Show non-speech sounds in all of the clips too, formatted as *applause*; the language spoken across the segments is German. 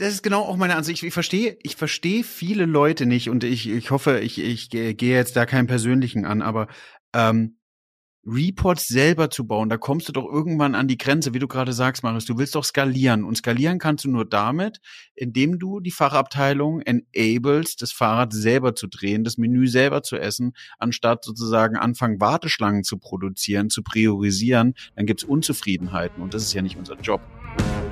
das ist genau auch meine Ansicht. Ich, verstehe, ich verstehe viele Leute nicht und ich, ich hoffe, ich, ich gehe jetzt da keinen persönlichen an, aber ähm, Reports selber zu bauen, da kommst du doch irgendwann an die Grenze, wie du gerade sagst, Marius. Du willst doch skalieren. Und skalieren kannst du nur damit, indem du die Fachabteilung enablest, das Fahrrad selber zu drehen, das Menü selber zu essen, anstatt sozusagen anfangen, Warteschlangen zu produzieren, zu priorisieren. Dann gibt's Unzufriedenheiten und das ist ja nicht unser Job.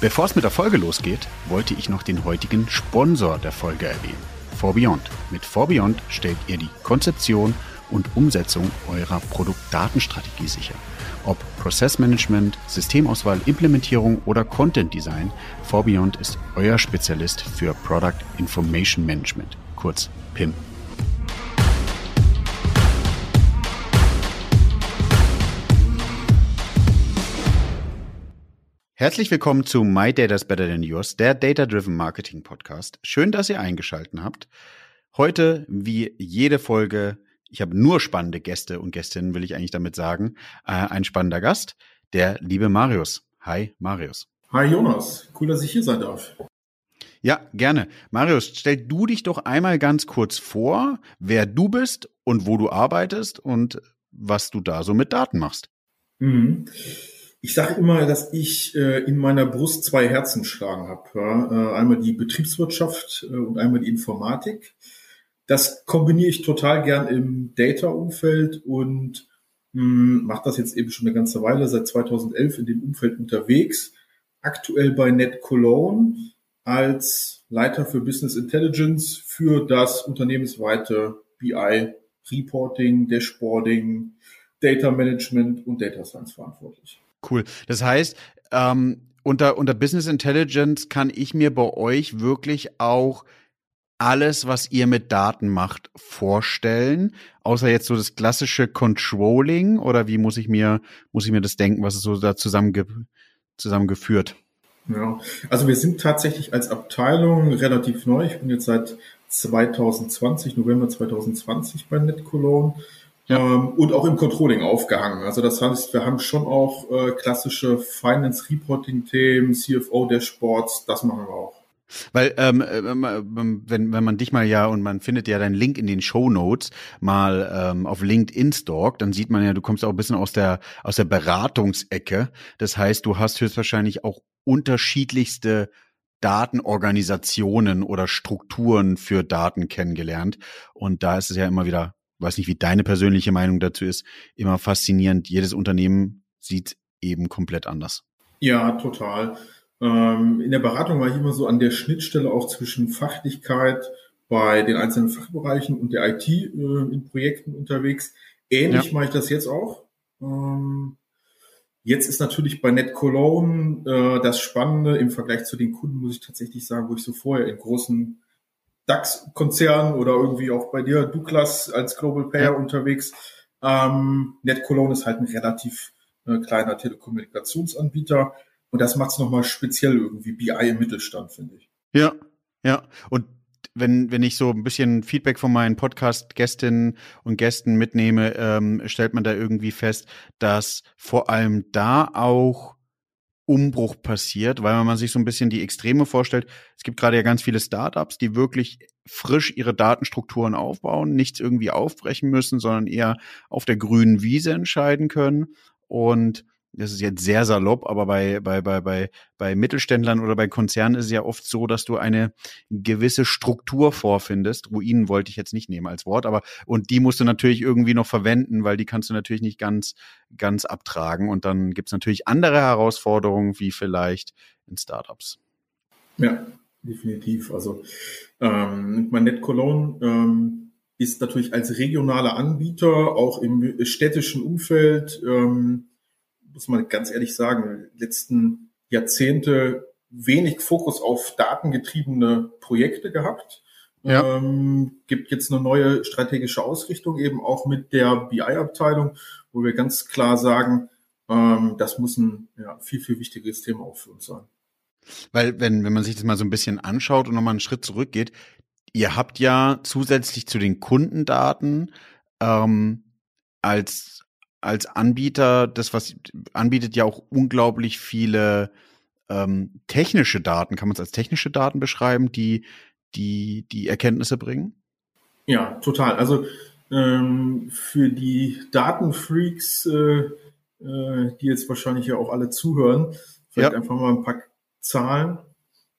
Bevor es mit der Folge losgeht, wollte ich noch den heutigen Sponsor der Folge erwähnen. ForBeyond. Mit ForBeyond stellt ihr die Konzeption und Umsetzung eurer Produktdatenstrategie sicher. Ob Prozessmanagement, Systemauswahl, Implementierung oder Content Design, ForBeyond ist euer Spezialist für Product Information Management, kurz PIM. Herzlich willkommen zu My Data's Better Than Yours, der Data Driven Marketing Podcast. Schön, dass ihr eingeschaltet habt. Heute, wie jede Folge, ich habe nur spannende Gäste und Gästinnen, will ich eigentlich damit sagen. Äh, ein spannender Gast, der liebe Marius. Hi, Marius. Hi, Jonas. Cool, dass ich hier sein darf. Ja, gerne. Marius, stell du dich doch einmal ganz kurz vor, wer du bist und wo du arbeitest und was du da so mit Daten machst. Mhm. Ich sage immer, dass ich äh, in meiner Brust zwei Herzen schlagen habe. Ja? Äh, einmal die Betriebswirtschaft äh, und einmal die Informatik. Das kombiniere ich total gern im Data-Umfeld und hm, mache das jetzt eben schon eine ganze Weile, seit 2011 in dem Umfeld unterwegs. Aktuell bei Net Cologne als Leiter für Business Intelligence für das unternehmensweite BI Reporting, Dashboarding, Data Management und Data Science verantwortlich. Cool. Das heißt, ähm, unter, unter Business Intelligence kann ich mir bei euch wirklich auch alles, was ihr mit Daten macht, vorstellen? Außer jetzt so das klassische Controlling oder wie muss ich mir, muss ich mir das denken, was ist so da zusammenge zusammengeführt? Ja, also wir sind tatsächlich als Abteilung relativ neu. Ich bin jetzt seit 2020, November 2020 bei NetCologne ja. ähm, und auch im Controlling aufgehangen. Also das heißt, wir haben schon auch äh, klassische Finance Reporting Themen, CFO Dashboards, das machen wir auch. Weil ähm, ähm, wenn, wenn man dich mal ja und man findet ja deinen Link in den Show Notes mal ähm, auf LinkedIn stalkt, dann sieht man ja, du kommst auch ein bisschen aus der aus der Beratungsecke. Das heißt, du hast höchstwahrscheinlich auch unterschiedlichste Datenorganisationen oder Strukturen für Daten kennengelernt. Und da ist es ja immer wieder, weiß nicht, wie deine persönliche Meinung dazu ist, immer faszinierend. Jedes Unternehmen sieht eben komplett anders. Ja, total. Ähm, in der Beratung war ich immer so an der Schnittstelle auch zwischen Fachlichkeit bei den einzelnen Fachbereichen und der IT äh, in Projekten unterwegs. Ähnlich ja. mache ich das jetzt auch. Ähm, jetzt ist natürlich bei Net Cologne äh, das Spannende im Vergleich zu den Kunden, muss ich tatsächlich sagen, wo ich so vorher in großen DAX-Konzernen oder irgendwie auch bei dir, Douglas als Global Payer ja. unterwegs. Ähm, Net Cologne ist halt ein relativ äh, kleiner Telekommunikationsanbieter und das macht es nochmal speziell irgendwie BI im Mittelstand, finde ich. Ja, ja. Und wenn, wenn ich so ein bisschen Feedback von meinen Podcast-Gästinnen und Gästen mitnehme, ähm, stellt man da irgendwie fest, dass vor allem da auch Umbruch passiert, weil man sich so ein bisschen die Extreme vorstellt. Es gibt gerade ja ganz viele Startups, die wirklich frisch ihre Datenstrukturen aufbauen, nichts irgendwie aufbrechen müssen, sondern eher auf der grünen Wiese entscheiden können. Und das ist jetzt sehr salopp, aber bei, bei, bei, bei, bei Mittelständlern oder bei Konzernen ist es ja oft so, dass du eine gewisse Struktur vorfindest. Ruinen wollte ich jetzt nicht nehmen als Wort, aber und die musst du natürlich irgendwie noch verwenden, weil die kannst du natürlich nicht ganz, ganz abtragen. Und dann gibt's natürlich andere Herausforderungen, wie vielleicht in Startups. Ja, definitiv. Also ähm, Net Cologne ähm, ist natürlich als regionaler Anbieter auch im städtischen Umfeld ähm, muss man ganz ehrlich sagen, letzten Jahrzehnte wenig Fokus auf datengetriebene Projekte gehabt. Ja. Ähm, gibt jetzt eine neue strategische Ausrichtung eben auch mit der BI-Abteilung, wo wir ganz klar sagen, ähm, das muss ein ja, viel, viel wichtiges Thema auch für uns sein. Weil, wenn, wenn man sich das mal so ein bisschen anschaut und nochmal einen Schritt zurückgeht, ihr habt ja zusätzlich zu den Kundendaten ähm, als, als Anbieter, das, was anbietet, ja auch unglaublich viele ähm, technische Daten, kann man es als technische Daten beschreiben, die, die, die Erkenntnisse bringen? Ja, total. Also ähm, für die Datenfreaks, äh, äh, die jetzt wahrscheinlich ja auch alle zuhören, vielleicht ja. einfach mal ein paar Zahlen.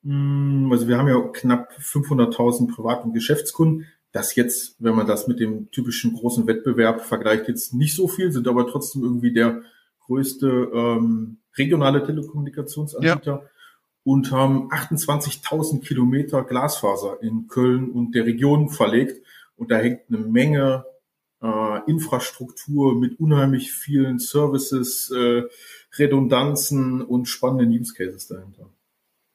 Hm, also wir haben ja knapp 500.000 Privat- und Geschäftskunden. Das jetzt, wenn man das mit dem typischen großen Wettbewerb vergleicht, jetzt nicht so viel, sind aber trotzdem irgendwie der größte ähm, regionale Telekommunikationsanbieter ja. und haben 28.000 Kilometer Glasfaser in Köln und der Region verlegt. Und da hängt eine Menge äh, Infrastruktur mit unheimlich vielen Services, äh, Redundanzen und spannenden Use Cases dahinter.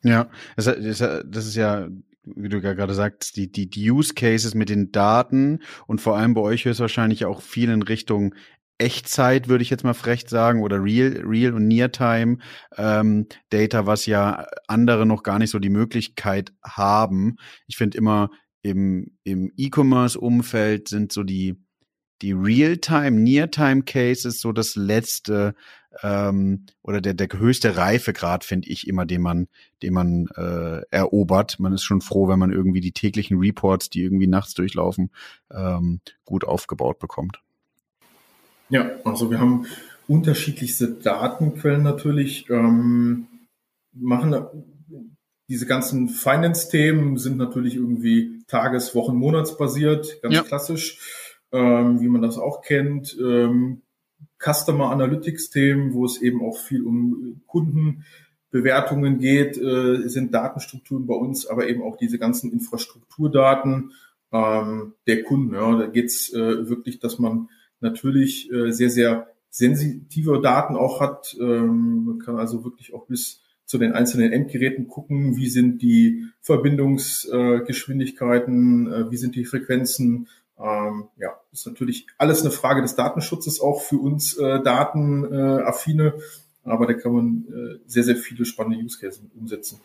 Ja, das, das ist ja, wie du ja gerade sagst, die, die, die Use Cases mit den Daten und vor allem bei euch höchstwahrscheinlich auch viel in Richtung Echtzeit, würde ich jetzt mal frech sagen, oder Real, Real und Near-Time ähm, Data, was ja andere noch gar nicht so die Möglichkeit haben. Ich finde immer im, im E-Commerce-Umfeld sind so die, die Real-Time, Near-Time-Cases so das letzte ähm, oder der, der höchste Reifegrad, finde ich immer, den man, den man äh, erobert. Man ist schon froh, wenn man irgendwie die täglichen Reports, die irgendwie nachts durchlaufen, ähm, gut aufgebaut bekommt. Ja, also wir haben unterschiedlichste Datenquellen natürlich. Ähm, machen diese ganzen Finance-Themen sind natürlich irgendwie Tages-, Wochen-, Monatsbasiert, ganz ja. klassisch, ähm, wie man das auch kennt. Ähm, Customer Analytics-Themen, wo es eben auch viel um Kundenbewertungen geht, äh, sind Datenstrukturen bei uns, aber eben auch diese ganzen Infrastrukturdaten ähm, der Kunden. Ja, da geht's äh, wirklich, dass man natürlich äh, sehr, sehr sensitive Daten auch hat. Ähm, man kann also wirklich auch bis zu den einzelnen Endgeräten gucken, wie sind die Verbindungsgeschwindigkeiten, äh, wie sind die Frequenzen. Ähm, ja, ist natürlich alles eine Frage des Datenschutzes auch für uns äh, Datenaffine, aber da kann man äh, sehr, sehr viele spannende Use Cases umsetzen.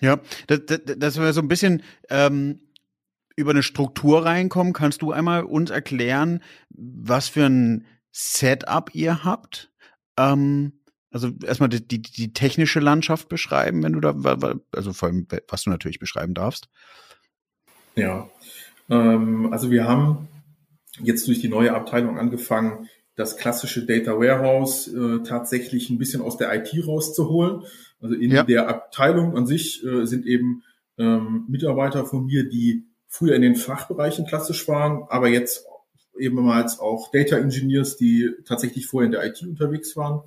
Ja, das, das, das wäre so ein bisschen ähm, über eine Struktur reinkommen, kannst du einmal uns erklären, was für ein Setup ihr habt? Ähm, also erstmal die, die, die technische Landschaft beschreiben, wenn du da, also vor allem, was du natürlich beschreiben darfst. Ja, ähm, also wir haben jetzt durch die neue Abteilung angefangen, das klassische Data Warehouse äh, tatsächlich ein bisschen aus der IT rauszuholen. Also in ja. der Abteilung an sich äh, sind eben ähm, Mitarbeiter von mir, die früher in den Fachbereichen klassisch waren, aber jetzt ebenfalls auch Data Engineers, die tatsächlich vorher in der IT unterwegs waren.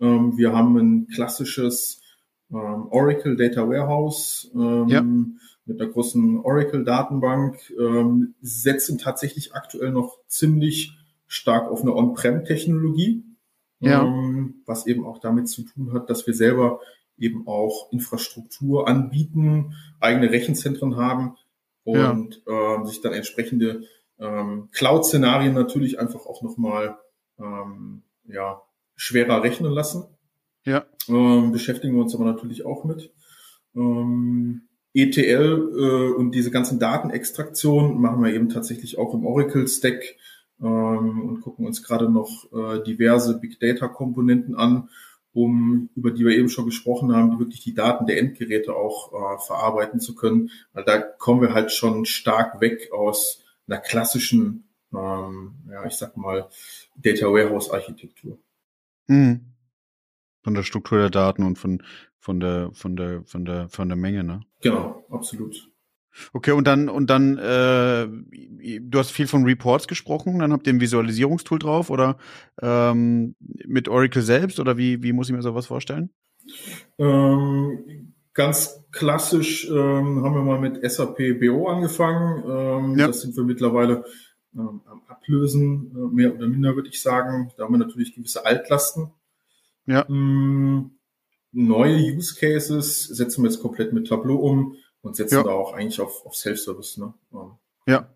Ähm, wir haben ein klassisches ähm, Oracle Data Warehouse ähm, ja. Mit einer großen Oracle Datenbank, ähm, setzen tatsächlich aktuell noch ziemlich stark auf eine On-Prem-Technologie, ja. Ähm, was eben auch damit zu tun hat, dass wir selber eben auch Infrastruktur anbieten, eigene Rechenzentren haben, und ja. ähm, sich dann entsprechende ähm, Cloud-Szenarien natürlich einfach auch nochmal ähm, ja, schwerer rechnen lassen. Ja. Ähm, beschäftigen wir uns aber natürlich auch mit. Ähm, ETL äh, und diese ganzen Datenextraktionen machen wir eben tatsächlich auch im Oracle-Stack ähm, und gucken uns gerade noch äh, diverse Big Data-Komponenten an um, über die wir eben schon gesprochen haben, die wirklich die Daten der Endgeräte auch äh, verarbeiten zu können. Weil da kommen wir halt schon stark weg aus einer klassischen, ähm, ja, ich sag mal, Data Warehouse Architektur. Mhm. Von der Struktur der Daten und von, von der, von der, von der, von der Menge, ne? Genau, absolut. Okay, und dann, und dann, äh, du hast viel von Reports gesprochen, dann habt ihr ein Visualisierungstool drauf oder ähm, mit Oracle selbst oder wie, wie muss ich mir sowas vorstellen? Ähm, ganz klassisch ähm, haben wir mal mit SAP BO angefangen. Ähm, ja. Das sind wir mittlerweile ähm, am Ablösen, äh, mehr oder minder würde ich sagen. Da haben wir natürlich gewisse Altlasten. Ja. Ähm, neue Use Cases setzen wir jetzt komplett mit Tableau um und setzen ja. da auch eigentlich auf, auf Self-Service. Ne? Ja,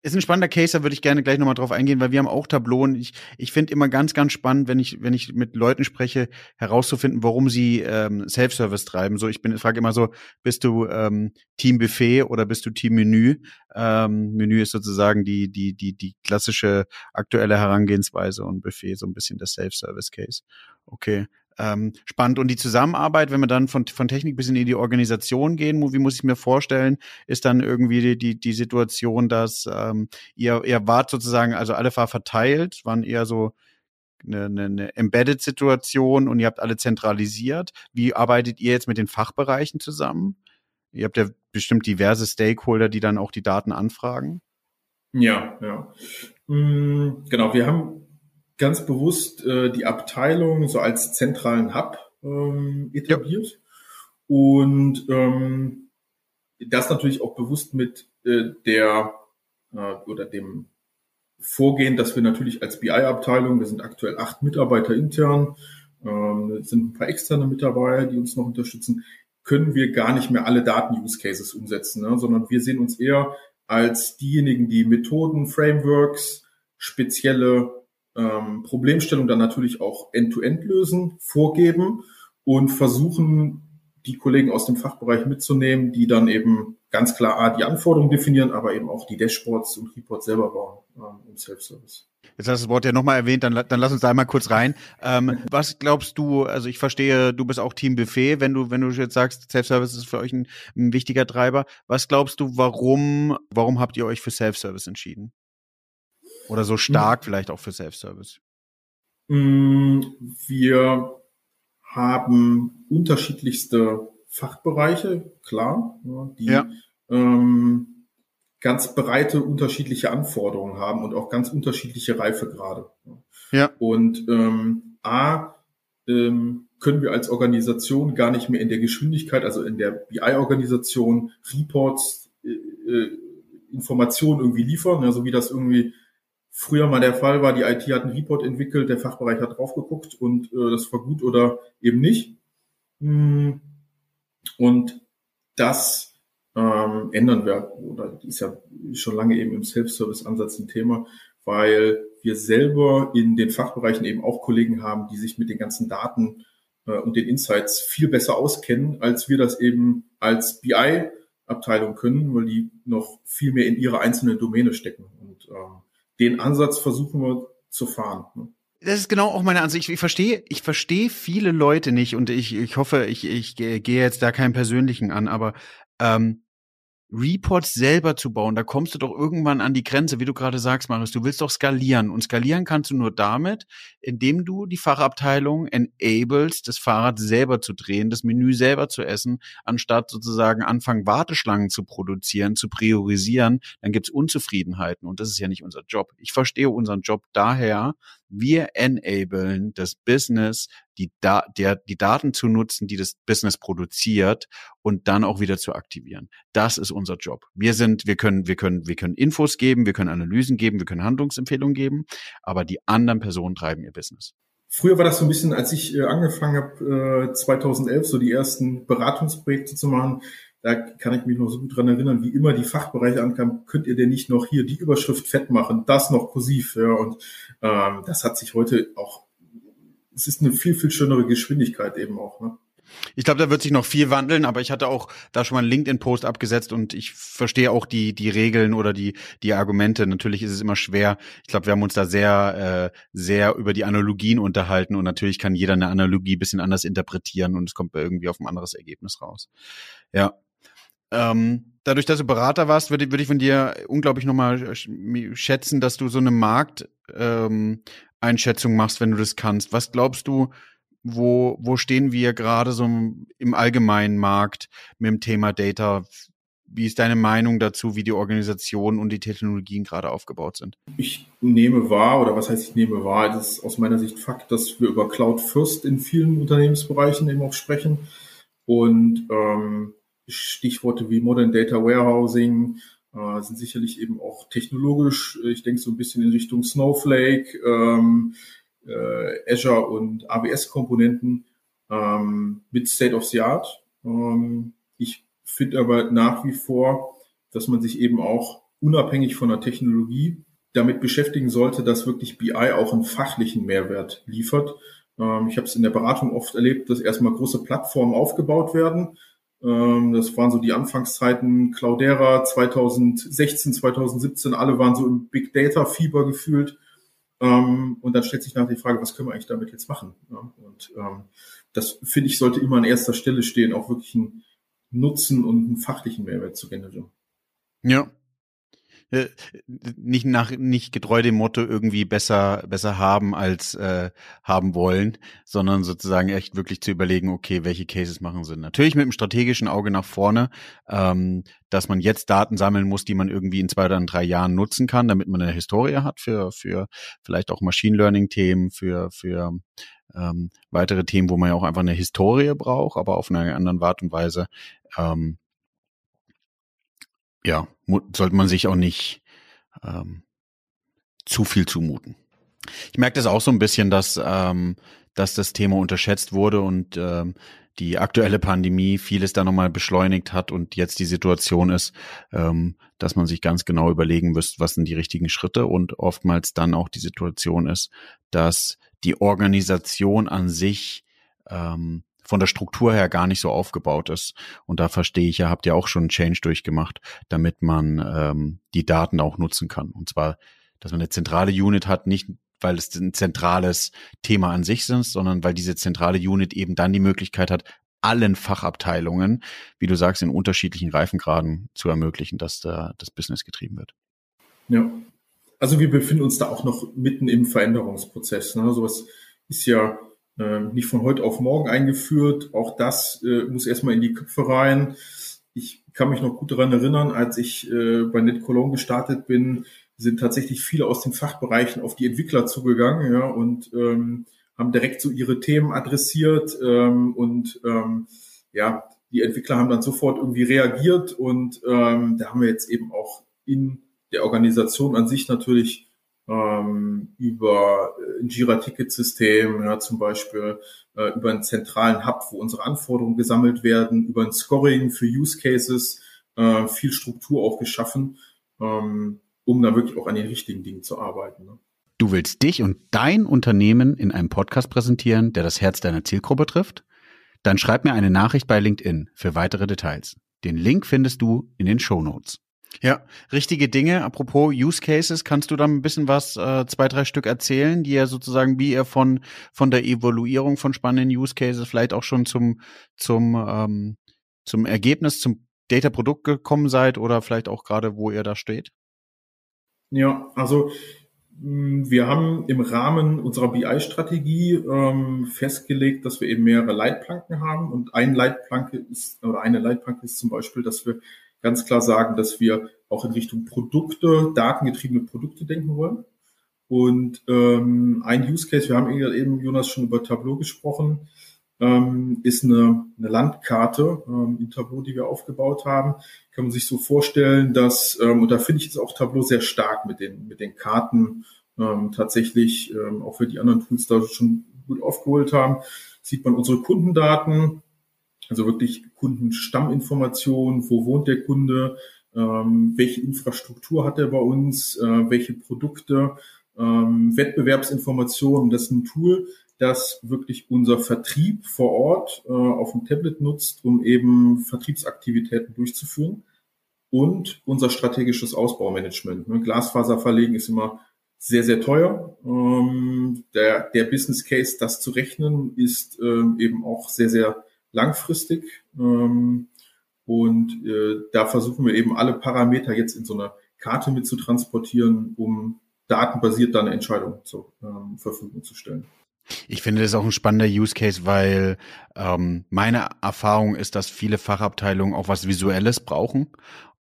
ist ein spannender Case, da würde ich gerne gleich nochmal drauf eingehen, weil wir haben auch Tableau und ich, ich finde immer ganz, ganz spannend, wenn ich, wenn ich mit Leuten spreche, herauszufinden, warum sie ähm, Self-Service treiben. So, ich bin, frage immer so, bist du ähm, Team Buffet oder bist du Team Menü? Ähm, Menü ist sozusagen die, die, die, die klassische aktuelle Herangehensweise und Buffet so ein bisschen der Self-Service-Case. Okay ähm, spannend. Und die Zusammenarbeit, wenn wir dann von, von Technik bis in die Organisation gehen, wie muss ich mir vorstellen, ist dann irgendwie die, die, die Situation, dass ähm, ihr, ihr wart sozusagen, also alle war verteilt, waren eher so eine, eine, eine Embedded-Situation und ihr habt alle zentralisiert. Wie arbeitet ihr jetzt mit den Fachbereichen zusammen? Ihr habt ja bestimmt diverse Stakeholder, die dann auch die Daten anfragen. Ja, ja. Mm, genau, wir haben ganz bewusst äh, die Abteilung so als zentralen Hub ähm, etabliert. Ja. Und ähm, das natürlich auch bewusst mit äh, der äh, oder dem Vorgehen, dass wir natürlich als BI-Abteilung, wir sind aktuell acht Mitarbeiter intern, ähm, sind ein paar externe Mitarbeiter, die uns noch unterstützen, können wir gar nicht mehr alle Daten-Use-Cases umsetzen, ne? sondern wir sehen uns eher als diejenigen, die Methoden, Frameworks, spezielle ähm, Problemstellung dann natürlich auch end-to-end -end lösen, vorgeben und versuchen, die Kollegen aus dem Fachbereich mitzunehmen, die dann eben ganz klar A, die Anforderungen definieren, aber eben auch die Dashboards und Reports selber bauen ähm, im Self-Service. Jetzt hast du das Wort ja nochmal erwähnt, dann, dann lass uns da einmal kurz rein. Ähm, *laughs* was glaubst du, also ich verstehe, du bist auch Team Buffet, wenn du, wenn du jetzt sagst, Self-Service ist für euch ein, ein wichtiger Treiber. Was glaubst du, warum, warum habt ihr euch für Self-Service entschieden? Oder so stark vielleicht auch für Self-Service? Mm, wir haben unterschiedlichste Fachbereiche, klar, die ja. ähm, ganz breite unterschiedliche Anforderungen haben und auch ganz unterschiedliche Reifegrade. Ja. Und ähm, A, ähm, können wir als Organisation gar nicht mehr in der Geschwindigkeit, also in der BI-Organisation, Reports, äh, äh, Informationen irgendwie liefern, also wie das irgendwie früher mal der Fall war, die IT hat einen Report entwickelt, der Fachbereich hat drauf geguckt und äh, das war gut oder eben nicht. Hm. Und das ähm, ändern wir, oder ist ja schon lange eben im Self-Service-Ansatz ein Thema, weil wir selber in den Fachbereichen eben auch Kollegen haben, die sich mit den ganzen Daten äh, und den Insights viel besser auskennen, als wir das eben als BI-Abteilung können, weil die noch viel mehr in ihre einzelnen Domäne stecken. Und ähm, den Ansatz versuchen wir zu fahren. Ne? Das ist genau auch meine Ansicht. Ich, ich verstehe, ich verstehe viele Leute nicht und ich, ich hoffe, ich, ich gehe jetzt da keinen persönlichen an, aber ähm, Reports selber zu bauen, da kommst du doch irgendwann an die Grenze, wie du gerade sagst, Marius. Du willst doch skalieren. Und skalieren kannst du nur damit, indem du die Fachabteilung enablest, das Fahrrad selber zu drehen, das Menü selber zu essen, anstatt sozusagen anfangen, Warteschlangen zu produzieren, zu priorisieren. Dann gibt's Unzufriedenheiten. Und das ist ja nicht unser Job. Ich verstehe unseren Job daher, wir enablen das Business, die, da der, die Daten zu nutzen, die das Business produziert und dann auch wieder zu aktivieren. Das ist unser Job. Wir sind, wir können, wir können, wir können Infos geben, wir können Analysen geben, wir können Handlungsempfehlungen geben, aber die anderen Personen treiben ihr Business. Früher war das so ein bisschen, als ich äh, angefangen habe, äh, 2011 so die ersten Beratungsprojekte zu machen, da kann ich mich noch so gut dran erinnern, wie immer die Fachbereiche ankamen, könnt ihr denn nicht noch hier die Überschrift fett machen, das noch kursiv, ja, und ähm, das hat sich heute auch, es ist eine viel, viel schönere Geschwindigkeit eben auch, ne? Ich glaube, da wird sich noch viel wandeln, aber ich hatte auch da schon mal einen LinkedIn-Post abgesetzt und ich verstehe auch die, die Regeln oder die, die Argumente. Natürlich ist es immer schwer. Ich glaube, wir haben uns da sehr, äh, sehr über die Analogien unterhalten und natürlich kann jeder eine Analogie bisschen anders interpretieren und es kommt irgendwie auf ein anderes Ergebnis raus. Ja. Ähm, dadurch, dass du Berater warst, würde, würde ich von dir unglaublich nochmal schätzen, dass du so eine Markteinschätzung ähm, machst, wenn du das kannst. Was glaubst du, wo, wo stehen wir gerade so im allgemeinen Markt mit dem Thema Data? Wie ist deine Meinung dazu, wie die Organisation und die Technologien gerade aufgebaut sind? Ich nehme wahr, oder was heißt ich nehme wahr, das ist aus meiner Sicht Fakt, dass wir über Cloud First in vielen Unternehmensbereichen eben auch sprechen. Und ähm, Stichworte wie Modern Data Warehousing äh, sind sicherlich eben auch technologisch, ich denke so ein bisschen in Richtung Snowflake, ähm, äh, Azure und AWS-Komponenten ähm, mit State of the Art. Ähm, ich finde aber nach wie vor, dass man sich eben auch unabhängig von der Technologie damit beschäftigen sollte, dass wirklich BI auch einen fachlichen Mehrwert liefert. Ähm, ich habe es in der Beratung oft erlebt, dass erstmal große Plattformen aufgebaut werden. Ähm, das waren so die Anfangszeiten Cloudera 2016, 2017. Alle waren so im Big Data Fieber gefühlt. Ähm, und dann stellt sich nach die Frage, was können wir eigentlich damit jetzt machen? Und das finde ich sollte immer an erster Stelle stehen, auch wirklich einen Nutzen und einen fachlichen Mehrwert zu generieren. Ja, äh, nicht nach nicht getreu dem Motto irgendwie besser besser haben als äh, haben wollen, sondern sozusagen echt wirklich zu überlegen, okay, welche Cases machen Sinn. Natürlich mit einem strategischen Auge nach vorne, ähm, dass man jetzt Daten sammeln muss, die man irgendwie in zwei oder drei Jahren nutzen kann, damit man eine Historie hat für für vielleicht auch Machine Learning Themen, für für ähm, weitere Themen, wo man ja auch einfach eine Historie braucht, aber auf eine andere Art und Weise. Ähm, ja, sollte man sich auch nicht ähm, zu viel zumuten. Ich merke das auch so ein bisschen, dass, ähm, dass das Thema unterschätzt wurde und ähm, die aktuelle Pandemie vieles da nochmal beschleunigt hat und jetzt die Situation ist, ähm, dass man sich ganz genau überlegen müsste, was sind die richtigen Schritte und oftmals dann auch die Situation ist, dass die Organisation an sich ähm, von der Struktur her gar nicht so aufgebaut ist. Und da verstehe ich ja, habt ihr auch schon einen Change durchgemacht, damit man ähm, die Daten auch nutzen kann. Und zwar, dass man eine zentrale Unit hat, nicht weil es ein zentrales Thema an sich ist, sondern weil diese zentrale Unit eben dann die Möglichkeit hat, allen Fachabteilungen, wie du sagst, in unterschiedlichen Reifengraden zu ermöglichen, dass da das Business getrieben wird. Ja. Also wir befinden uns da auch noch mitten im Veränderungsprozess. Ne? Sowas ist ja nicht von heute auf morgen eingeführt. Auch das äh, muss erstmal in die Köpfe rein. Ich kann mich noch gut daran erinnern, als ich äh, bei NetCologne gestartet bin, sind tatsächlich viele aus den Fachbereichen auf die Entwickler zugegangen ja, und ähm, haben direkt so ihre Themen adressiert ähm, und ähm, ja, die Entwickler haben dann sofort irgendwie reagiert und ähm, da haben wir jetzt eben auch in der Organisation an sich natürlich ähm, über Jira-Ticket-System, ja, zum Beispiel äh, über einen zentralen Hub, wo unsere Anforderungen gesammelt werden, über ein Scoring für Use Cases, äh, viel Struktur auch geschaffen, ähm, um da wirklich auch an den richtigen Dingen zu arbeiten. Ne? Du willst dich und dein Unternehmen in einem Podcast präsentieren, der das Herz deiner Zielgruppe trifft? Dann schreib mir eine Nachricht bei LinkedIn für weitere Details. Den Link findest du in den Show Notes. Ja, richtige Dinge. Apropos Use Cases, kannst du da ein bisschen was, äh, zwei, drei Stück erzählen, die ihr sozusagen, wie ihr von, von der Evaluierung von spannenden Use Cases vielleicht auch schon zum, zum, ähm, zum Ergebnis, zum Data-Produkt gekommen seid oder vielleicht auch gerade, wo ihr da steht? Ja, also mm, wir haben im Rahmen unserer BI-Strategie ähm, festgelegt, dass wir eben mehrere Leitplanken haben und ein Leitplanke ist oder eine Leitplanke ist zum Beispiel, dass wir ganz klar sagen, dass wir auch in Richtung Produkte, datengetriebene Produkte denken wollen. Und ähm, ein Use Case, wir haben eben, Jonas, schon über Tableau gesprochen, ähm, ist eine, eine Landkarte ähm, in Tableau, die wir aufgebaut haben. Kann man sich so vorstellen, dass, ähm, und da finde ich jetzt auch Tableau sehr stark mit den, mit den Karten ähm, tatsächlich, ähm, auch für die anderen Tools da schon gut aufgeholt haben, sieht man unsere Kundendaten, also wirklich Kundenstamminformationen, wo wohnt der Kunde, ähm, welche Infrastruktur hat er bei uns, äh, welche Produkte, ähm, Wettbewerbsinformationen. Das ist ein Tool, das wirklich unser Vertrieb vor Ort äh, auf dem Tablet nutzt, um eben Vertriebsaktivitäten durchzuführen. Und unser strategisches Ausbaumanagement. Ne? Glasfaser verlegen ist immer sehr, sehr teuer. Ähm, der, der Business Case, das zu rechnen, ist ähm, eben auch sehr, sehr langfristig. Ähm, und äh, da versuchen wir eben alle Parameter jetzt in so einer Karte mit zu transportieren, um datenbasiert dann eine Entscheidung zur ähm, Verfügung zu stellen. Ich finde das auch ein spannender Use Case, weil ähm, meine Erfahrung ist, dass viele Fachabteilungen auch was Visuelles brauchen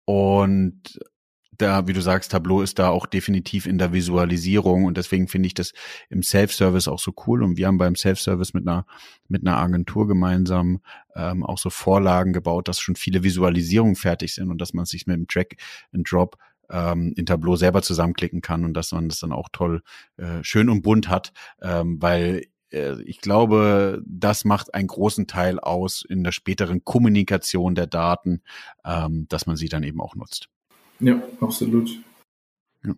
und da, wie du sagst, Tableau ist da auch definitiv in der Visualisierung und deswegen finde ich das im Self-Service auch so cool. Und wir haben beim Self-Service mit einer mit einer Agentur gemeinsam ähm, auch so Vorlagen gebaut, dass schon viele Visualisierungen fertig sind und dass man sich mit dem Track and Drop ähm, in Tableau selber zusammenklicken kann und dass man das dann auch toll äh, schön und bunt hat, ähm, weil äh, ich glaube, das macht einen großen Teil aus in der späteren Kommunikation der Daten, ähm, dass man sie dann eben auch nutzt. Ja, absolut. Ja.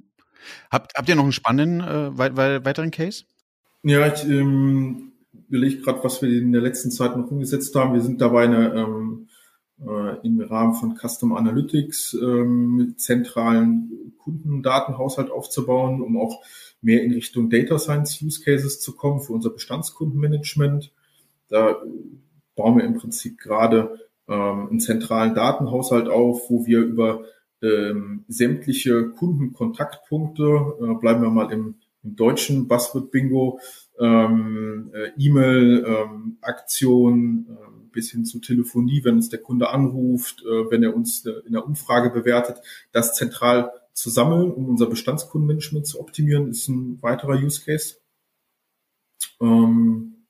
Habt, habt ihr noch einen spannenden äh, weiteren Case? Ja, ich ähm, überlege gerade, was wir in der letzten Zeit noch umgesetzt haben. Wir sind dabei, eine, ähm, äh, im Rahmen von Custom Analytics ähm, mit zentralen Kundendatenhaushalt aufzubauen, um auch mehr in Richtung Data Science Use Cases zu kommen für unser Bestandskundenmanagement. Da bauen wir im Prinzip gerade ähm, einen zentralen Datenhaushalt auf, wo wir über ähm, sämtliche Kundenkontaktpunkte, äh, bleiben wir mal im, im deutschen Buzzword-Bingo, ähm, äh, E-Mail, ähm, Aktion, äh, bis hin zu Telefonie, wenn uns der Kunde anruft, äh, wenn er uns äh, in der Umfrage bewertet, das zentral zu sammeln, um unser Bestandskundenmanagement zu optimieren, ist ein weiterer Use Case. Ähm,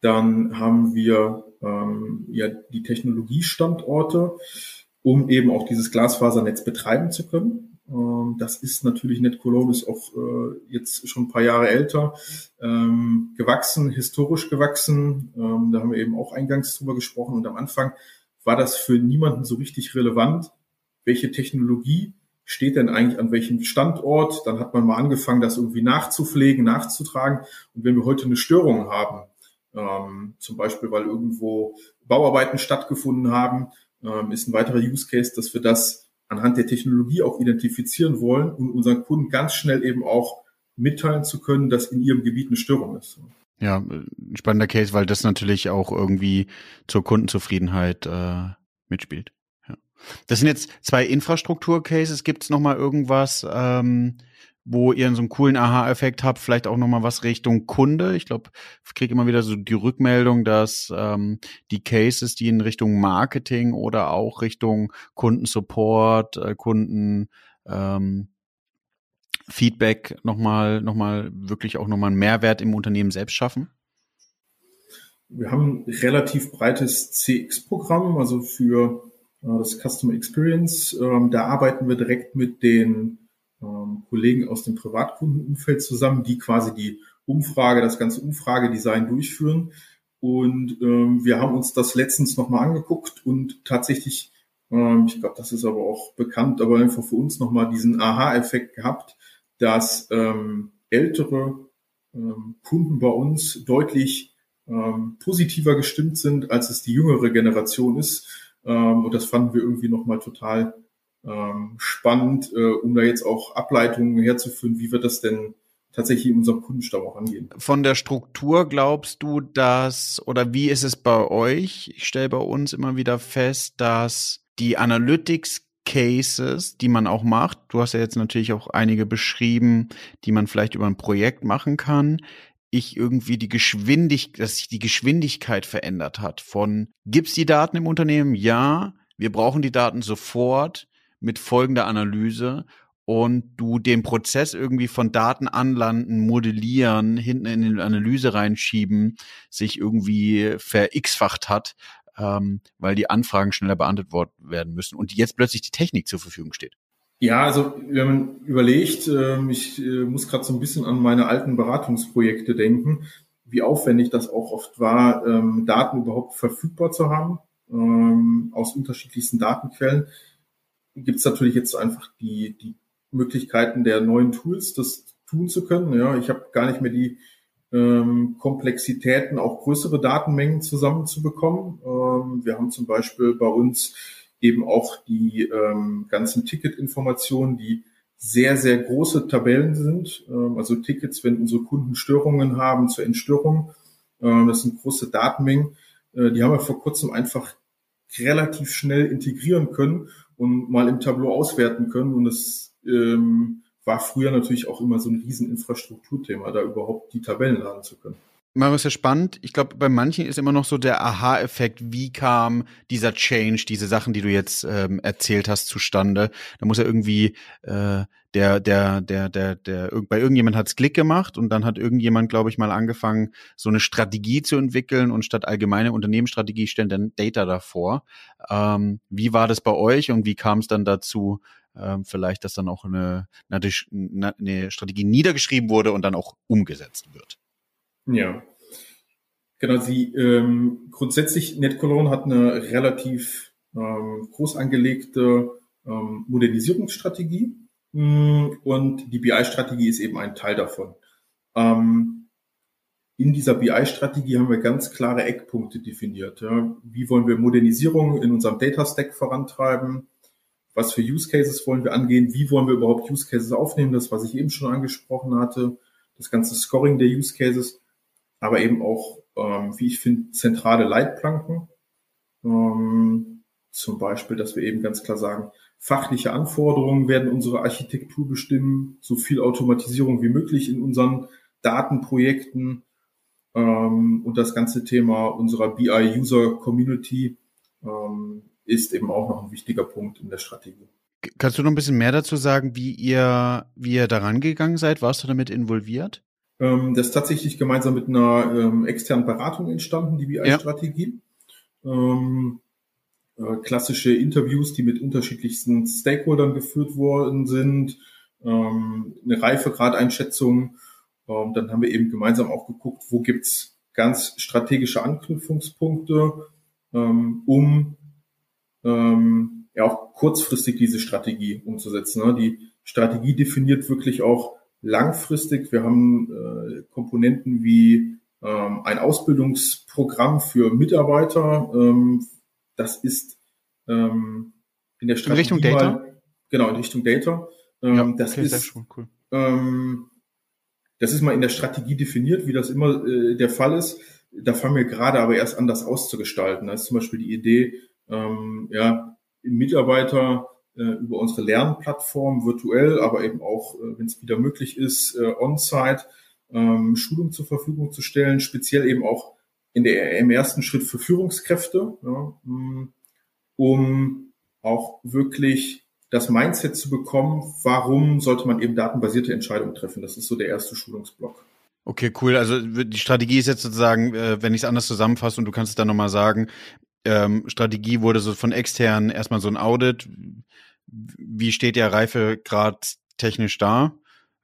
dann haben wir ähm, ja die Technologiestandorte, um eben auch dieses Glasfasernetz betreiben zu können. Ähm, das ist natürlich NetCologne ist auch äh, jetzt schon ein paar Jahre älter, ähm, gewachsen, historisch gewachsen. Ähm, da haben wir eben auch eingangs drüber gesprochen. Und am Anfang war das für niemanden so richtig relevant, welche Technologie steht denn eigentlich an welchem Standort. Dann hat man mal angefangen, das irgendwie nachzupflegen, nachzutragen. Und wenn wir heute eine Störung haben, ähm, zum Beispiel weil irgendwo Bauarbeiten stattgefunden haben, ähm, ist ein weiterer Use Case, dass wir das anhand der Technologie auch identifizieren wollen und unseren Kunden ganz schnell eben auch mitteilen zu können, dass in ihrem Gebiet eine Störung ist. Ja, ein spannender Case, weil das natürlich auch irgendwie zur Kundenzufriedenheit äh, mitspielt. Ja. Das sind jetzt zwei Infrastruktur-Cases. Gibt es noch mal irgendwas, ähm, wo ihr so einen coolen Aha-Effekt habt, vielleicht auch nochmal was Richtung Kunde. Ich glaube, ich kriege immer wieder so die Rückmeldung, dass ähm, die Cases, die in Richtung Marketing oder auch Richtung Kundensupport, äh, Kunden ähm, Feedback nochmal, nochmal wirklich auch nochmal einen Mehrwert im Unternehmen selbst schaffen? Wir haben ein relativ breites CX-Programm, also für äh, das Customer Experience. Ähm, da arbeiten wir direkt mit den ähm, Kollegen aus dem Privatkundenumfeld zusammen, die quasi die Umfrage, das ganze Umfragedesign durchführen. Und ähm, wir haben uns das letztens nochmal angeguckt und tatsächlich, ähm, ich glaube, das ist aber auch bekannt, aber einfach für uns nochmal diesen Aha-Effekt gehabt, dass ähm, ältere ähm, Kunden bei uns deutlich ähm, positiver gestimmt sind, als es die jüngere Generation ist. Ähm, und das fanden wir irgendwie nochmal total ähm, spannend, äh, um da jetzt auch Ableitungen herzuführen, wie wir das denn tatsächlich in unserem Kundenstamm auch angehen. Von der Struktur glaubst du, dass oder wie ist es bei euch? Ich stelle bei uns immer wieder fest, dass die Analytics Cases, die man auch macht, du hast ja jetzt natürlich auch einige beschrieben, die man vielleicht über ein Projekt machen kann, ich irgendwie die Geschwindigkeit, dass sich die Geschwindigkeit verändert hat von gibt's die Daten im Unternehmen? Ja, wir brauchen die Daten sofort mit folgender Analyse und du den Prozess irgendwie von Daten anlanden, modellieren, hinten in die Analyse reinschieben, sich irgendwie ver-x-facht hat, ähm, weil die Anfragen schneller beantwortet werden müssen und jetzt plötzlich die Technik zur Verfügung steht. Ja, also wenn man überlegt, äh, ich äh, muss gerade so ein bisschen an meine alten Beratungsprojekte denken, wie aufwendig das auch oft war, ähm, Daten überhaupt verfügbar zu haben ähm, aus unterschiedlichsten Datenquellen gibt es natürlich jetzt einfach die, die Möglichkeiten der neuen Tools, das tun zu können. Ja, ich habe gar nicht mehr die ähm, Komplexitäten, auch größere Datenmengen zusammenzubekommen. Ähm, wir haben zum Beispiel bei uns eben auch die ähm, ganzen Ticketinformationen, die sehr, sehr große Tabellen sind. Ähm, also Tickets, wenn unsere Kunden Störungen haben zur Entstörung. Ähm, das sind große Datenmengen. Äh, die haben wir vor kurzem einfach relativ schnell integrieren können und mal im Tableau auswerten können. Und das ähm, war früher natürlich auch immer so ein Rieseninfrastrukturthema, da überhaupt die Tabellen laden zu können. Marius, ja spannend. Ich glaube, bei manchen ist immer noch so der Aha-Effekt, wie kam dieser Change, diese Sachen, die du jetzt ähm, erzählt hast, zustande. Da muss ja irgendwie äh, der, der, der, der, der, bei irgendjemand hat's Klick gemacht und dann hat irgendjemand, glaube ich, mal angefangen, so eine Strategie zu entwickeln und statt allgemeine Unternehmensstrategie stellen dann Data davor. Ähm, wie war das bei euch und wie kam es dann dazu, ähm, vielleicht, dass dann auch eine, eine, eine Strategie niedergeschrieben wurde und dann auch umgesetzt wird? Ja. Genau, sie ähm, grundsätzlich NetCologne hat eine relativ ähm, groß angelegte ähm, Modernisierungsstrategie mh, mm, und die BI-Strategie ist eben ein Teil davon. Ähm, in dieser BI-Strategie haben wir ganz klare Eckpunkte definiert. Ja. Wie wollen wir Modernisierung in unserem Data Stack vorantreiben? Was für Use Cases wollen wir angehen? Wie wollen wir überhaupt Use Cases aufnehmen? Das, was ich eben schon angesprochen hatte, das ganze Scoring der Use Cases, aber eben auch, ähm, wie ich finde, zentrale Leitplanken. Ähm, zum Beispiel, dass wir eben ganz klar sagen, fachliche Anforderungen werden unsere Architektur bestimmen, so viel Automatisierung wie möglich in unseren Datenprojekten ähm, und das ganze Thema unserer BI-User-Community ähm, ist eben auch noch ein wichtiger Punkt in der Strategie. Kannst du noch ein bisschen mehr dazu sagen, wie ihr, wie ihr daran gegangen seid? Warst du damit involviert? Ähm, das ist tatsächlich gemeinsam mit einer ähm, externen Beratung entstanden, die BI-Strategie. Ja. Ähm, äh, klassische Interviews, die mit unterschiedlichsten Stakeholdern geführt worden sind, ähm, eine Reifegradeinschätzung. Ähm, dann haben wir eben gemeinsam auch geguckt, wo gibt's ganz strategische Anknüpfungspunkte, ähm, um ähm, ja auch kurzfristig diese Strategie umzusetzen. Ne? Die Strategie definiert wirklich auch langfristig. Wir haben äh, Komponenten wie ähm, ein Ausbildungsprogramm für Mitarbeiter. Ähm, das ist ähm, in der Strategie in Richtung Data. Mal, genau in Richtung Data. Ähm, ja, das okay, ist schon cool. Ähm, das ist mal in der Strategie definiert, wie das immer äh, der Fall ist. Da fangen wir gerade aber erst an, das auszugestalten. Da ist zum Beispiel die Idee, ähm, ja, Mitarbeiter über unsere Lernplattform virtuell, aber eben auch, äh, wenn es wieder möglich ist, äh, on-site ähm, Schulung zur Verfügung zu stellen, speziell eben auch in der, im ersten Schritt für Führungskräfte, ja, mm, um auch wirklich das Mindset zu bekommen, warum sollte man eben datenbasierte Entscheidungen treffen. Das ist so der erste Schulungsblock. Okay, cool. Also die Strategie ist jetzt sozusagen, äh, wenn ich es anders zusammenfasse und du kannst es dann nochmal sagen, ähm, Strategie wurde so von extern erstmal so ein Audit. Wie steht der Reifegrad technisch da?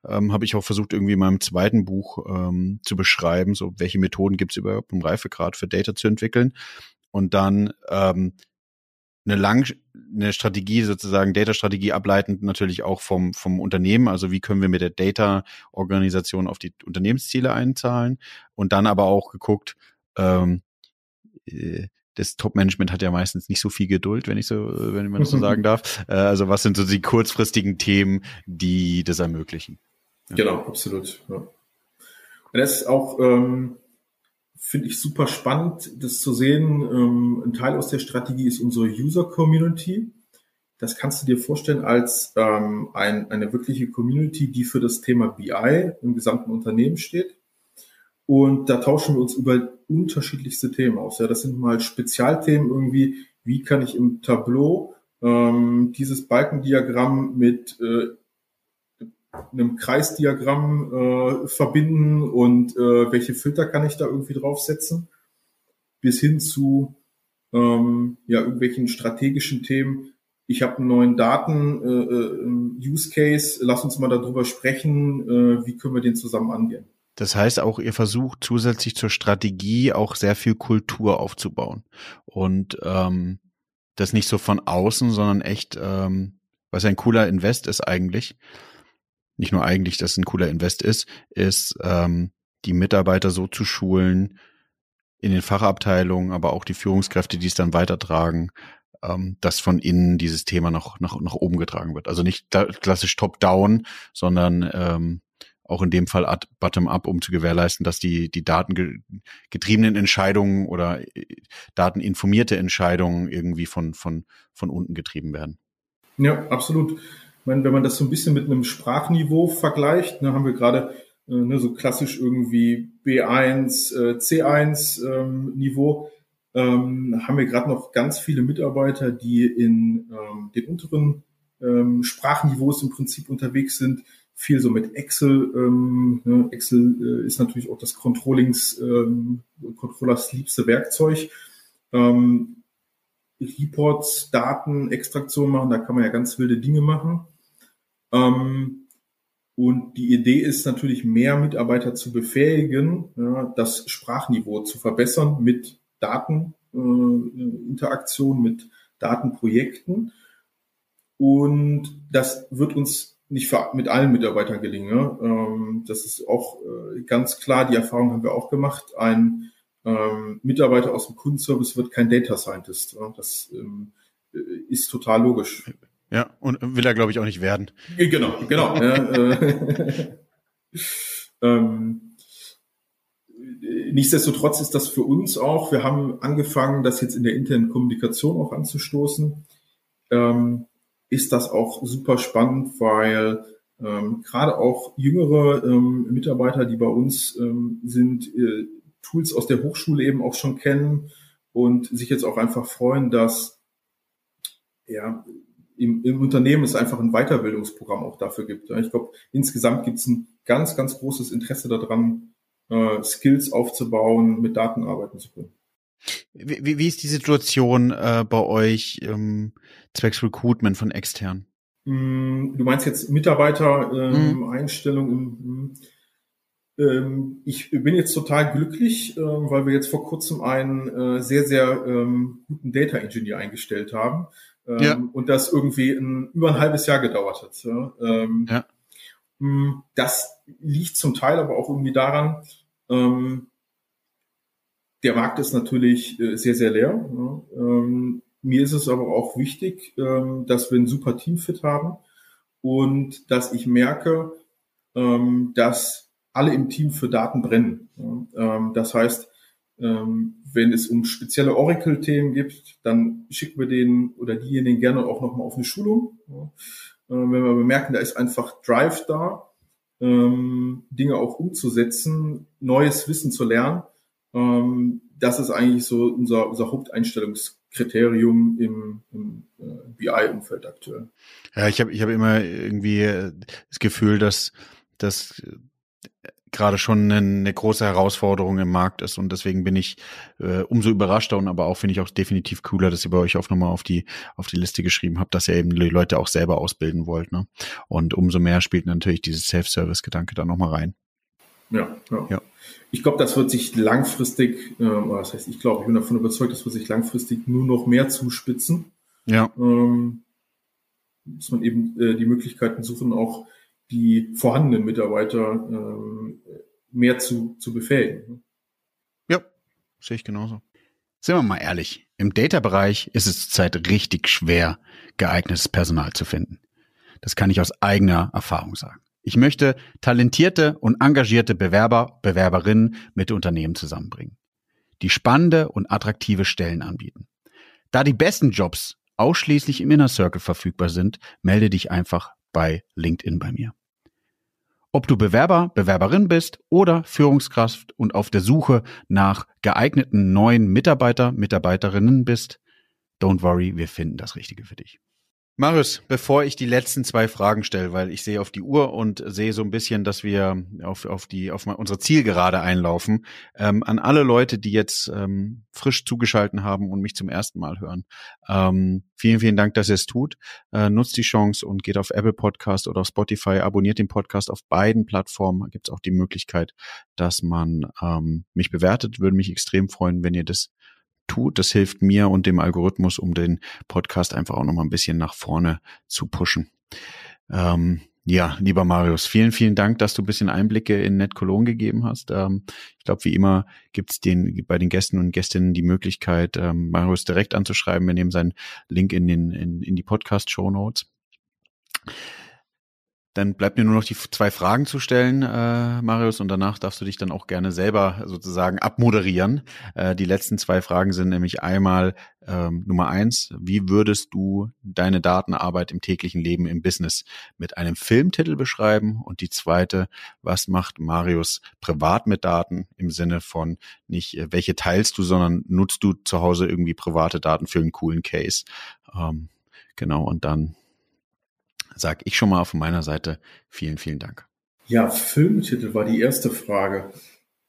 Ähm, Habe ich auch versucht, irgendwie in meinem zweiten Buch ähm, zu beschreiben, so welche Methoden gibt es überhaupt, um Reifegrad für Data zu entwickeln. Und dann ähm, eine lang eine Strategie sozusagen Data-Strategie ableitend natürlich auch vom vom Unternehmen also wie können wir mit der Data-Organisation auf die Unternehmensziele einzahlen und dann aber auch geguckt ähm, äh, das Top-Management hat ja meistens nicht so viel Geduld, wenn ich so, wenn man das so *laughs* sagen darf. Äh, also was sind so die kurzfristigen Themen, die das ermöglichen? Ja. Genau, absolut. Ja. Und das ist auch, ähm, finde ich super spannend, das zu sehen. Ähm, ein Teil aus der Strategie ist unsere User-Community. Das kannst du dir vorstellen als ähm, ein, eine wirkliche Community, die für das Thema BI im gesamten Unternehmen steht. Und da tauschen wir uns über unterschiedlichste Themen aus. Ja, das sind mal Spezialthemen irgendwie. Wie kann ich im Tableau ähm, dieses Balkendiagramm mit äh, einem Kreisdiagramm äh, verbinden und äh, welche Filter kann ich da irgendwie draufsetzen? Bis hin zu ähm, ja irgendwelchen strategischen Themen. Ich habe einen neuen Daten-Use-Case. Äh, äh Lass uns mal darüber sprechen. Äh, wie können wir den zusammen angehen? Das heißt auch, ihr versucht zusätzlich zur Strategie auch sehr viel Kultur aufzubauen. Und ähm, das nicht so von außen, sondern echt, ähm, was ein cooler Invest ist eigentlich, nicht nur eigentlich, dass es ein cooler Invest ist, ist ähm, die Mitarbeiter so zu schulen in den Fachabteilungen, aber auch die Führungskräfte, die es dann weitertragen, ähm, dass von innen dieses Thema noch nach, nach oben getragen wird. Also nicht klassisch top-down, sondern ähm, auch in dem Fall bottom-up, um zu gewährleisten, dass die, die datengetriebenen Entscheidungen oder äh, dateninformierte Entscheidungen irgendwie von, von, von unten getrieben werden. Ja, absolut. Ich meine, wenn man das so ein bisschen mit einem Sprachniveau vergleicht, ne, haben wir gerade äh, ne, so klassisch irgendwie B1, äh, C1 ähm, Niveau, ähm, haben wir gerade noch ganz viele Mitarbeiter, die in ähm, den unteren ähm, Sprachniveaus im Prinzip unterwegs sind, viel so mit Excel. Ähm, ne? Excel äh, ist natürlich auch das Controllings, ähm, Controllers liebste Werkzeug. Ähm, Reports, Daten, Extraktion machen, da kann man ja ganz wilde Dinge machen. Ähm, Und die Idee ist natürlich, mehr Mitarbeiter zu befähigen, ja, das Sprachniveau zu verbessern mit Dateninteraktion, äh, mit Datenprojekten. Und das wird uns nicht mit allen Mitarbeitern gelingen. Ja. Ähm, das ist auch äh, ganz klar, die Erfahrung haben wir auch gemacht. Ein ähm, Mitarbeiter aus dem Kundenservice wird kein Data Scientist. Ja. Das ähm, äh, ist total logisch. Ja, und will er, glaube ich, auch nicht werden. Genau, genau. ja, äh, *laughs* ähm, nichtsdestotrotz ist das für uns auch, wir haben angefangen, das jetzt in der internen Kommunikation auch anzustoßen, ähm, ist das auch super spannend, weil ähm, gerade auch jüngere ähm, Mitarbeiter, die bei uns ähm, sind, äh, Tools aus der Hochschule eben auch schon kennen und sich jetzt auch einfach freuen, dass ja, im, im Unternehmen es einfach ein Weiterbildungsprogramm auch dafür gibt. Ich glaube, insgesamt gibt es ein ganz, ganz großes Interesse daran, äh, Skills aufzubauen, mit Daten arbeiten zu können. Wie, wie ist die Situation äh, bei euch ähm, zwecks Recruitment von extern? Mm, du meinst jetzt Mitarbeiter-Einstellung? Ähm, mhm. ähm, ich bin jetzt total glücklich, äh, weil wir jetzt vor kurzem einen äh, sehr, sehr ähm, guten Data Engineer eingestellt haben. Ähm, ja. Und das irgendwie ein, über ein halbes Jahr gedauert hat. Ja. Ähm. Mm, das liegt zum Teil aber auch irgendwie daran, ähm, der Markt ist natürlich äh, sehr, sehr leer. Ähm, mir ist es aber auch wichtig, ähm, dass wir ein super Teamfit haben und dass ich merke, ähm, dass alle im Team für Daten brennen. Das heißt, wenn es um spezielle Oracle-Themen gibt, dann schicken wir den oder diejenigen gerne auch nochmal auf eine Schulung. Wenn wir bemerken, da ist einfach Drive da, Dinge auch umzusetzen, neues Wissen zu lernen, ähm, das ist eigentlich so unser, unser Haupteinstellungskriterium im, im äh, BI-Umfeld aktuell. Ja, ich habe ich hab immer irgendwie das Gefühl, dass, dass gerade schon eine, eine, große Herausforderung im Markt ist und deswegen bin ich äh, umso überraschter und aber auch finde ich auch definitiv cooler, dass ihr bei euch auch nochmal auf die auf die Liste geschrieben habt, dass ihr eben die Leute auch selber ausbilden wollt, ne? Und umso mehr spielt natürlich dieses Self-Service-Gedanke da nochmal rein. Ja, ja. ja. Ich glaube, das wird sich langfristig, äh, das heißt, ich glaube, ich bin davon überzeugt, das wird sich langfristig nur noch mehr zuspitzen. Ja. Ähm, dass man eben äh, die Möglichkeiten suchen, auch die vorhandenen Mitarbeiter ähm, mehr zu, zu befähigen. Ja, sehe ich genauso. Sind wir mal ehrlich, im Data-Bereich ist es zurzeit richtig schwer, geeignetes Personal zu finden. Das kann ich aus eigener Erfahrung sagen. Ich möchte talentierte und engagierte Bewerber, Bewerberinnen mit Unternehmen zusammenbringen, die spannende und attraktive Stellen anbieten. Da die besten Jobs ausschließlich im Inner Circle verfügbar sind, melde dich einfach bei LinkedIn bei mir. Ob du Bewerber, Bewerberin bist oder Führungskraft und auf der Suche nach geeigneten neuen Mitarbeiter, Mitarbeiterinnen bist, don't worry, wir finden das Richtige für dich. Marius, bevor ich die letzten zwei Fragen stelle, weil ich sehe auf die Uhr und sehe so ein bisschen, dass wir auf, auf die auf unsere Zielgerade einlaufen, ähm, an alle Leute, die jetzt ähm, frisch zugeschalten haben und mich zum ersten Mal hören. Ähm, vielen, vielen Dank, dass ihr es tut. Äh, nutzt die Chance und geht auf Apple Podcast oder auf Spotify, abonniert den Podcast auf beiden Plattformen. Gibt es auch die Möglichkeit, dass man ähm, mich bewertet. Würde mich extrem freuen, wenn ihr das tut. Das hilft mir und dem Algorithmus, um den Podcast einfach auch noch mal ein bisschen nach vorne zu pushen. Ähm, ja, lieber Marius, vielen, vielen Dank, dass du ein bisschen Einblicke in NetCologne gegeben hast. Ähm, ich glaube, wie immer gibt es den, bei den Gästen und Gästinnen die Möglichkeit, ähm, Marius direkt anzuschreiben. Wir nehmen seinen Link in, den, in, in die Podcast-Show Notes. Dann bleibt mir nur noch die zwei Fragen zu stellen, äh, Marius, und danach darfst du dich dann auch gerne selber sozusagen abmoderieren. Äh, die letzten zwei Fragen sind nämlich einmal ähm, Nummer eins, wie würdest du deine Datenarbeit im täglichen Leben im Business mit einem Filmtitel beschreiben? Und die zweite, was macht Marius privat mit Daten im Sinne von nicht, äh, welche teilst du, sondern nutzt du zu Hause irgendwie private Daten für einen coolen Case? Ähm, genau, und dann sage ich schon mal von meiner Seite vielen, vielen Dank. Ja, Filmtitel war die erste Frage.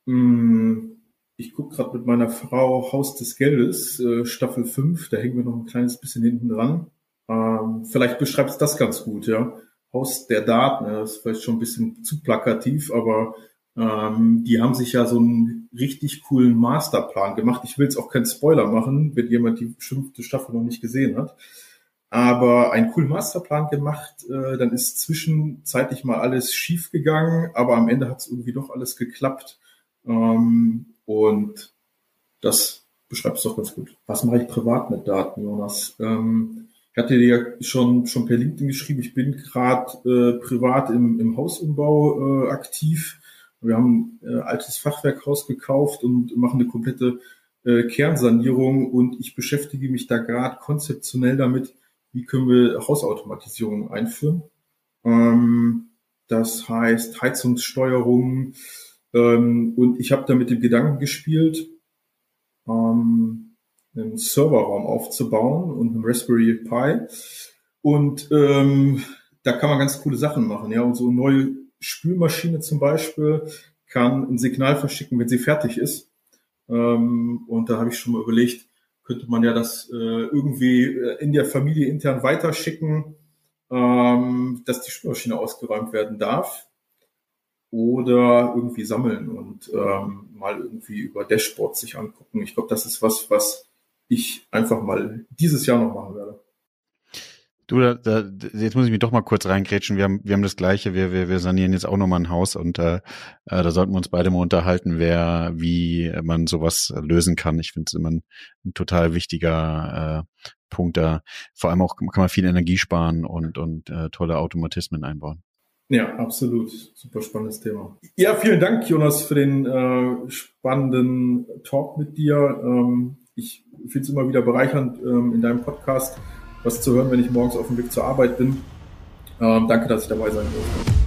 Hm, ich gucke gerade mit meiner Frau Haus des Geldes, äh, Staffel 5, da hängen wir noch ein kleines bisschen hinten dran. Ähm, vielleicht beschreibst das ganz gut, ja. Haus der Daten. Das ist vielleicht schon ein bisschen zu plakativ, aber ähm, die haben sich ja so einen richtig coolen Masterplan gemacht. Ich will jetzt auch keinen Spoiler machen, wenn jemand die fünfte Staffel noch nicht gesehen hat. Aber einen coolen Masterplan gemacht, äh, dann ist zwischenzeitlich mal alles schief gegangen, aber am Ende hat es irgendwie doch alles geklappt. Ähm, und das beschreibt es doch ganz gut. Was mache ich privat mit Daten, Jonas? Ähm, ich hatte dir ja schon, schon per LinkedIn geschrieben, ich bin gerade äh, privat im, im Hausumbau äh, aktiv. Wir haben äh, altes Fachwerkhaus gekauft und machen eine komplette äh, Kernsanierung und ich beschäftige mich da gerade konzeptionell damit, wie können wir Hausautomatisierung einführen. Ähm, das heißt Heizungssteuerung ähm, und ich habe da mit dem Gedanken gespielt, ähm, einen Serverraum aufzubauen und einen Raspberry Pi. Und ähm, da kann man ganz coole Sachen machen. Ja, und so eine neue Spülmaschine zum Beispiel kann ein Signal verschicken, wenn sie fertig ist. Ähm, und da habe ich schon mal überlegt, könnte man ja das äh, irgendwie äh, in der Familie intern weiterschicken, ähm, dass die Spülmaschine ausgeräumt werden darf oder irgendwie sammeln und ähm, mal irgendwie über Dashboards sich angucken. Ich glaube, das ist was, was ich einfach mal dieses Jahr noch machen werde. Du, da, da, jetzt muss ich mich doch mal kurz reingrätschen. Wir haben, wir haben das Gleiche. Wir, wir, wir sanieren jetzt auch nochmal ein Haus und äh, äh, da sollten wir uns beide mal unterhalten, wer, wie man sowas lösen kann. Ich finde es immer ein, ein, total wichtiger äh, Punkt da. Vor allem auch kann man viel Energie sparen und, und äh, tolle Automatismen einbauen. Ja, absolut. Super spannendes Thema. Ja, vielen Dank, Jonas, für den äh, spannenden Talk mit dir. Ähm, ich finde es immer wieder bereichernd, ähm, in deinem Podcast was zu hören, wenn ich morgens auf dem Weg zur Arbeit bin. Ähm, danke, dass ich dabei sein durfte.